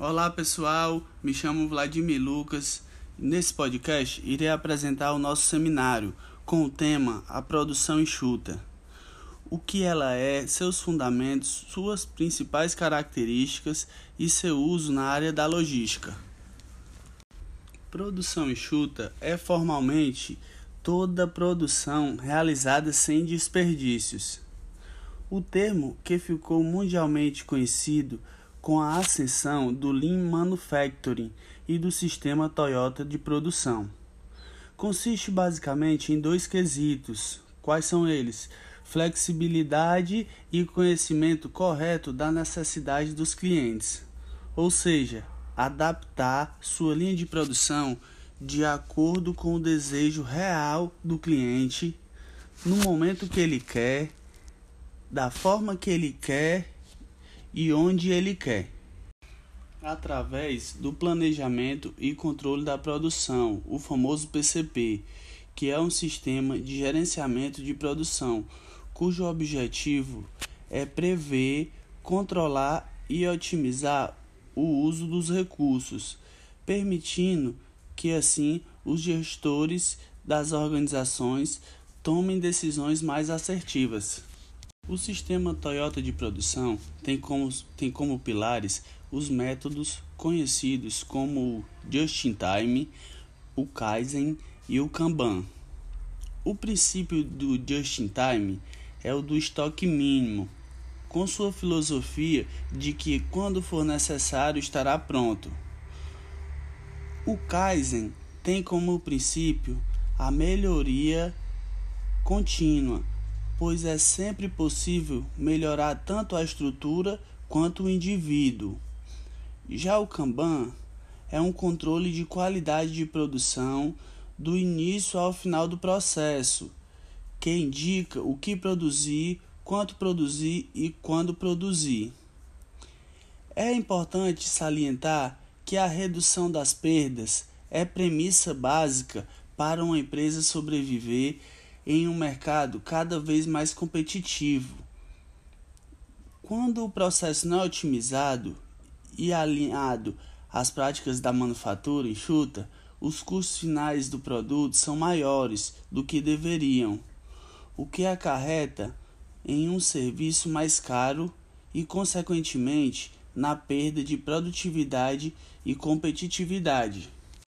Olá pessoal, me chamo Vladimir Lucas. Nesse podcast irei apresentar o nosso seminário com o tema A Produção Enxuta. O que ela é, seus fundamentos, suas principais características e seu uso na área da logística. Produção enxuta é formalmente toda produção realizada sem desperdícios. O termo que ficou mundialmente conhecido com a ascensão do Lean Manufacturing e do sistema Toyota de produção. Consiste basicamente em dois quesitos. Quais são eles? Flexibilidade e conhecimento correto da necessidade dos clientes, ou seja, adaptar sua linha de produção de acordo com o desejo real do cliente, no momento que ele quer, da forma que ele quer e onde ele quer. Através do planejamento e controle da produção, o famoso PCP, que é um sistema de gerenciamento de produção, cujo objetivo é prever, controlar e otimizar o uso dos recursos, permitindo que assim os gestores das organizações tomem decisões mais assertivas. O sistema Toyota de produção tem como, tem como pilares os métodos conhecidos como o Just-in-Time, o Kaizen e o Kanban. O princípio do Just-in-Time é o do estoque mínimo, com sua filosofia de que quando for necessário estará pronto. O Kaizen tem como princípio a melhoria contínua pois é sempre possível melhorar tanto a estrutura quanto o indivíduo. Já o Kanban é um controle de qualidade de produção do início ao final do processo, que indica o que produzir, quanto produzir e quando produzir. É importante salientar que a redução das perdas é premissa básica para uma empresa sobreviver em um mercado cada vez mais competitivo. Quando o processo não é otimizado e alinhado às práticas da manufatura enxuta, os custos finais do produto são maiores do que deveriam, o que acarreta em um serviço mais caro e, consequentemente, na perda de produtividade e competitividade.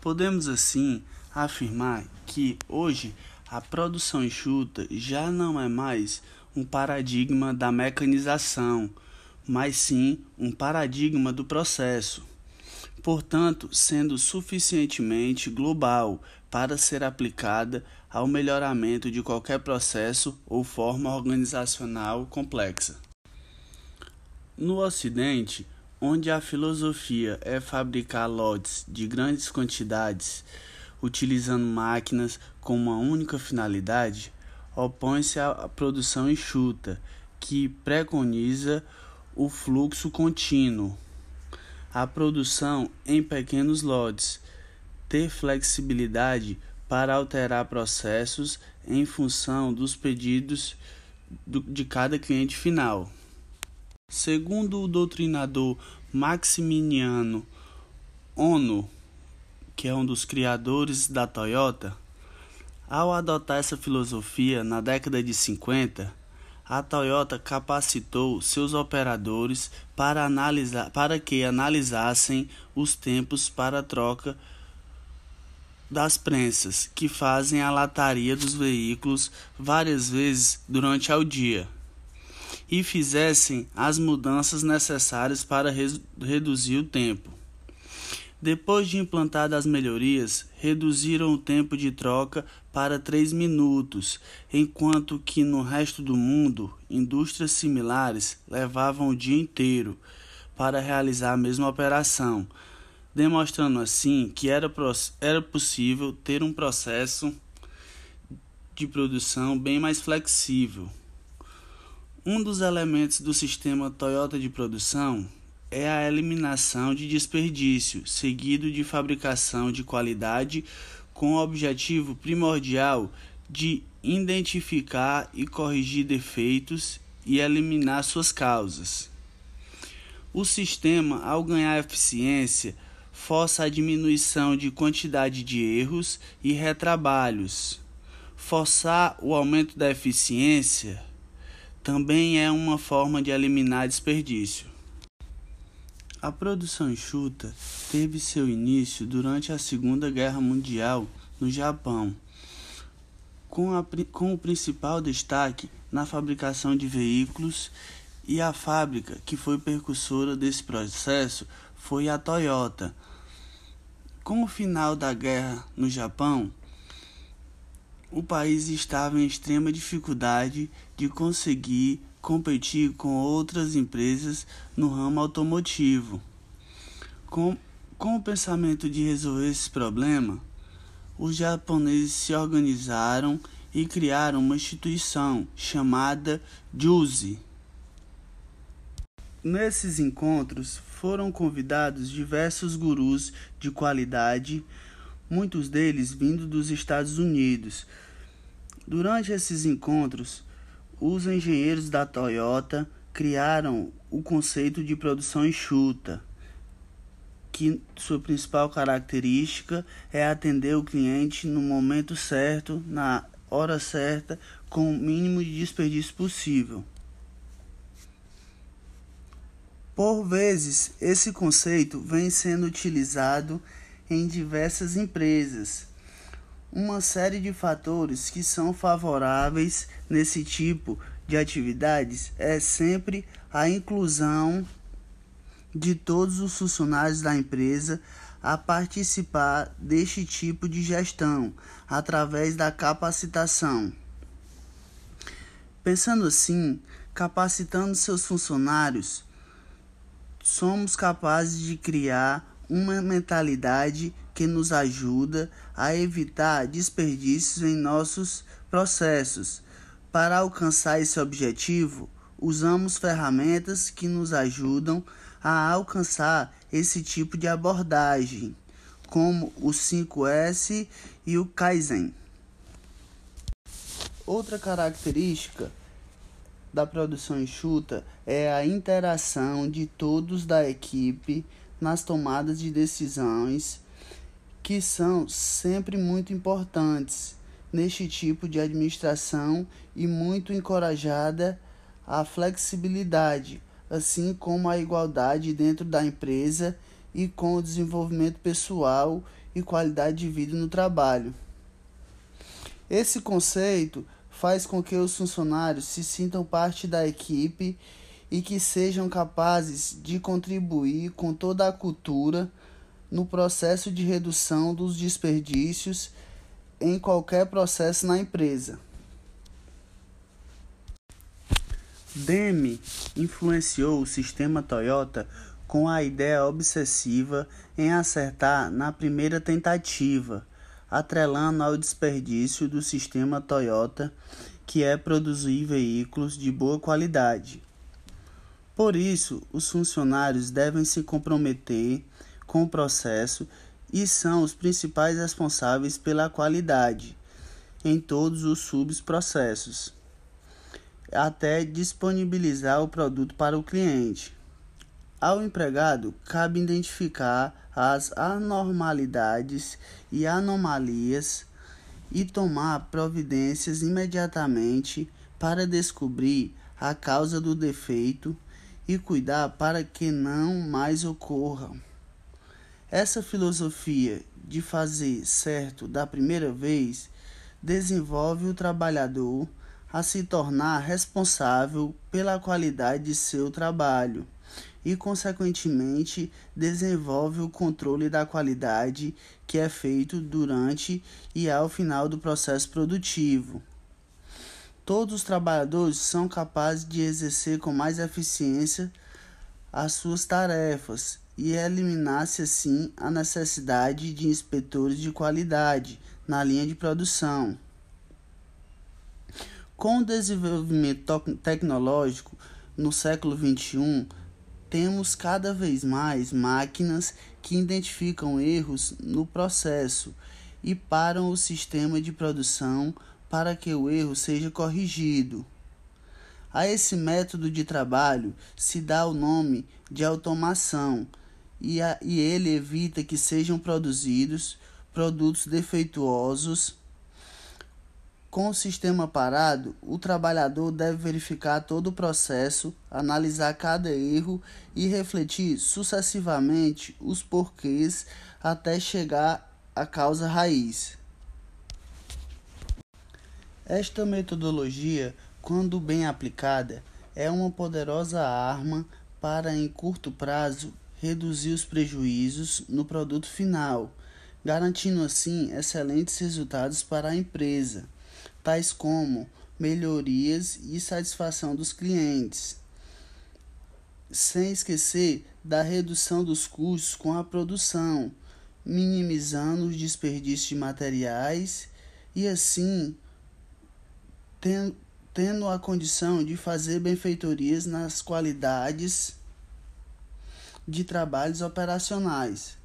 Podemos assim afirmar que hoje a produção enxuta já não é mais um paradigma da mecanização, mas sim um paradigma do processo. Portanto, sendo suficientemente global para ser aplicada ao melhoramento de qualquer processo ou forma organizacional complexa. No Ocidente, onde a filosofia é fabricar lotes de grandes quantidades, utilizando máquinas com uma única finalidade, opõe-se à produção enxuta, que preconiza o fluxo contínuo. A produção em pequenos lotes, ter flexibilidade para alterar processos em função dos pedidos de cada cliente final. Segundo o doutrinador Maximiliano Ono, que é um dos criadores da Toyota, ao adotar essa filosofia na década de 50, a Toyota capacitou seus operadores para, analisar, para que analisassem os tempos para troca das prensas que fazem a lataria dos veículos várias vezes durante o dia e fizessem as mudanças necessárias para reduzir o tempo. Depois de implantadas as melhorias, reduziram o tempo de troca para 3 minutos, enquanto que no resto do mundo, indústrias similares levavam o dia inteiro para realizar a mesma operação, demonstrando assim que era, era possível ter um processo de produção bem mais flexível. Um dos elementos do sistema Toyota de produção é a eliminação de desperdício, seguido de fabricação de qualidade, com o objetivo primordial de identificar e corrigir defeitos e eliminar suas causas. O sistema, ao ganhar eficiência, força a diminuição de quantidade de erros e retrabalhos. Forçar o aumento da eficiência também é uma forma de eliminar desperdício. A produção enxuta teve seu início durante a Segunda Guerra Mundial no Japão, com, a, com o principal destaque na fabricação de veículos, e a fábrica que foi precursora desse processo foi a Toyota. Com o final da guerra no Japão, o país estava em extrema dificuldade de conseguir competir com outras empresas no ramo automotivo. Com, com o pensamento de resolver esse problema, os japoneses se organizaram e criaram uma instituição chamada JUSE. Nesses encontros foram convidados diversos gurus de qualidade, muitos deles vindo dos Estados Unidos. Durante esses encontros, os engenheiros da Toyota criaram o conceito de produção enxuta, que sua principal característica é atender o cliente no momento certo, na hora certa, com o mínimo de desperdício possível. Por vezes, esse conceito vem sendo utilizado em diversas empresas. Uma série de fatores que são favoráveis nesse tipo de atividades é sempre a inclusão de todos os funcionários da empresa a participar deste tipo de gestão através da capacitação. Pensando assim, capacitando seus funcionários, somos capazes de criar uma mentalidade que nos ajuda a evitar desperdícios em nossos processos. Para alcançar esse objetivo, usamos ferramentas que nos ajudam a alcançar esse tipo de abordagem, como o 5S e o Kaizen. Outra característica da produção enxuta é a interação de todos da equipe nas tomadas de decisões, que são sempre muito importantes neste tipo de administração e muito encorajada a flexibilidade, assim como a igualdade dentro da empresa e com o desenvolvimento pessoal e qualidade de vida no trabalho. Esse conceito faz com que os funcionários se sintam parte da equipe e que sejam capazes de contribuir com toda a cultura no processo de redução dos desperdícios em qualquer processo na empresa. Demi influenciou o sistema Toyota com a ideia obsessiva em acertar na primeira tentativa atrelando ao desperdício do sistema Toyota, que é produzir veículos de boa qualidade. Por isso, os funcionários devem se comprometer com o processo e são os principais responsáveis pela qualidade em todos os subprocessos, até disponibilizar o produto para o cliente. Ao empregado, cabe identificar as anormalidades e anomalias e tomar providências imediatamente para descobrir a causa do defeito e cuidar para que não mais ocorra. Essa filosofia de fazer certo da primeira vez desenvolve o trabalhador a se tornar responsável pela qualidade de seu trabalho e, consequentemente, desenvolve o controle da qualidade que é feito durante e ao final do processo produtivo. Todos os trabalhadores são capazes de exercer com mais eficiência as suas tarefas e eliminar-se assim a necessidade de inspetores de qualidade na linha de produção. Com o desenvolvimento tecnológico no século XXI, temos cada vez mais máquinas que identificam erros no processo e param o sistema de produção para que o erro seja corrigido. A esse método de trabalho se dá o nome de automação e, a, e ele evita que sejam produzidos produtos defeituosos. Com o sistema parado, o trabalhador deve verificar todo o processo, analisar cada erro e refletir sucessivamente os porquês até chegar à causa raiz. Esta metodologia, quando bem aplicada, é uma poderosa arma para, em curto prazo, reduzir os prejuízos no produto final, garantindo assim excelentes resultados para a empresa, tais como melhorias e satisfação dos clientes. Sem esquecer da redução dos custos com a produção, minimizando os desperdícios de materiais e assim tendo a condição de fazer benfeitorias nas qualidades de trabalhos operacionais.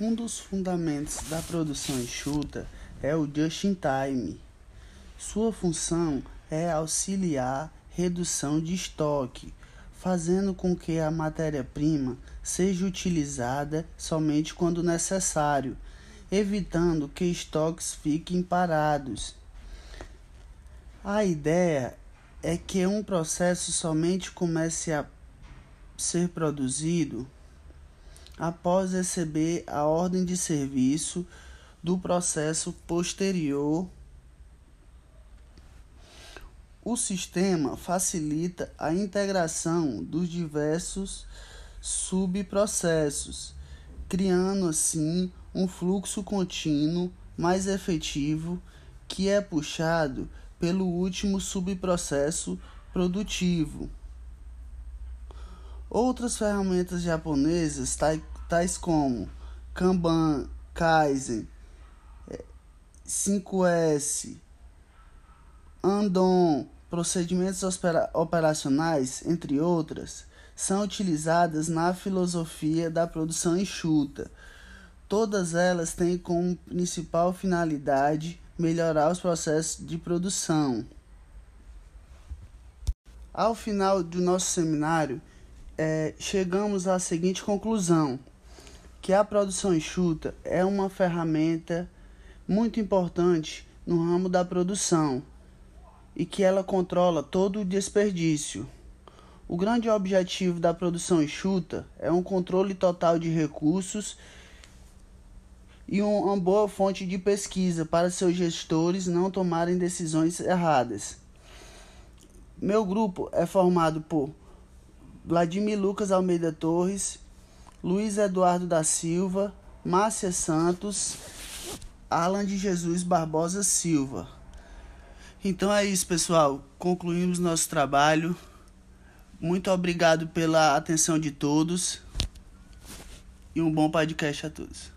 Um dos fundamentos da produção enxuta é o just in time. Sua função é auxiliar redução de estoque, fazendo com que a matéria-prima seja utilizada somente quando necessário, evitando que estoques fiquem parados. A ideia é que um processo somente comece a ser produzido após receber a ordem de serviço do processo posterior. O sistema facilita a integração dos diversos subprocessos, criando assim um fluxo contínuo mais efetivo que é puxado pelo último subprocesso produtivo. Outras ferramentas japonesas, tais como Kanban, Kaizen, 5S, Andon, procedimentos operacionais, entre outras, são utilizadas na filosofia da produção enxuta. Todas elas têm como principal finalidade melhorar os processos de produção. Ao final do nosso seminário, é, chegamos à seguinte conclusão: que a produção enxuta é uma ferramenta muito importante no ramo da produção e que ela controla todo o desperdício. O grande objetivo da produção enxuta é um controle total de recursos e uma boa fonte de pesquisa para seus gestores não tomarem decisões erradas. Meu grupo é formado por Vladimir Lucas Almeida Torres, Luiz Eduardo da Silva, Márcia Santos, Alan de Jesus Barbosa Silva. Então é isso, pessoal. Concluímos nosso trabalho. Muito obrigado pela atenção de todos e um bom podcast a todos.